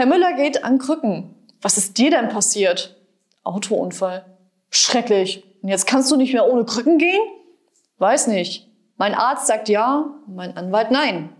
Herr Müller geht an Krücken. Was ist dir denn passiert? Autounfall. Schrecklich. Und jetzt kannst du nicht mehr ohne Krücken gehen? Weiß nicht. Mein Arzt sagt ja, mein Anwalt nein.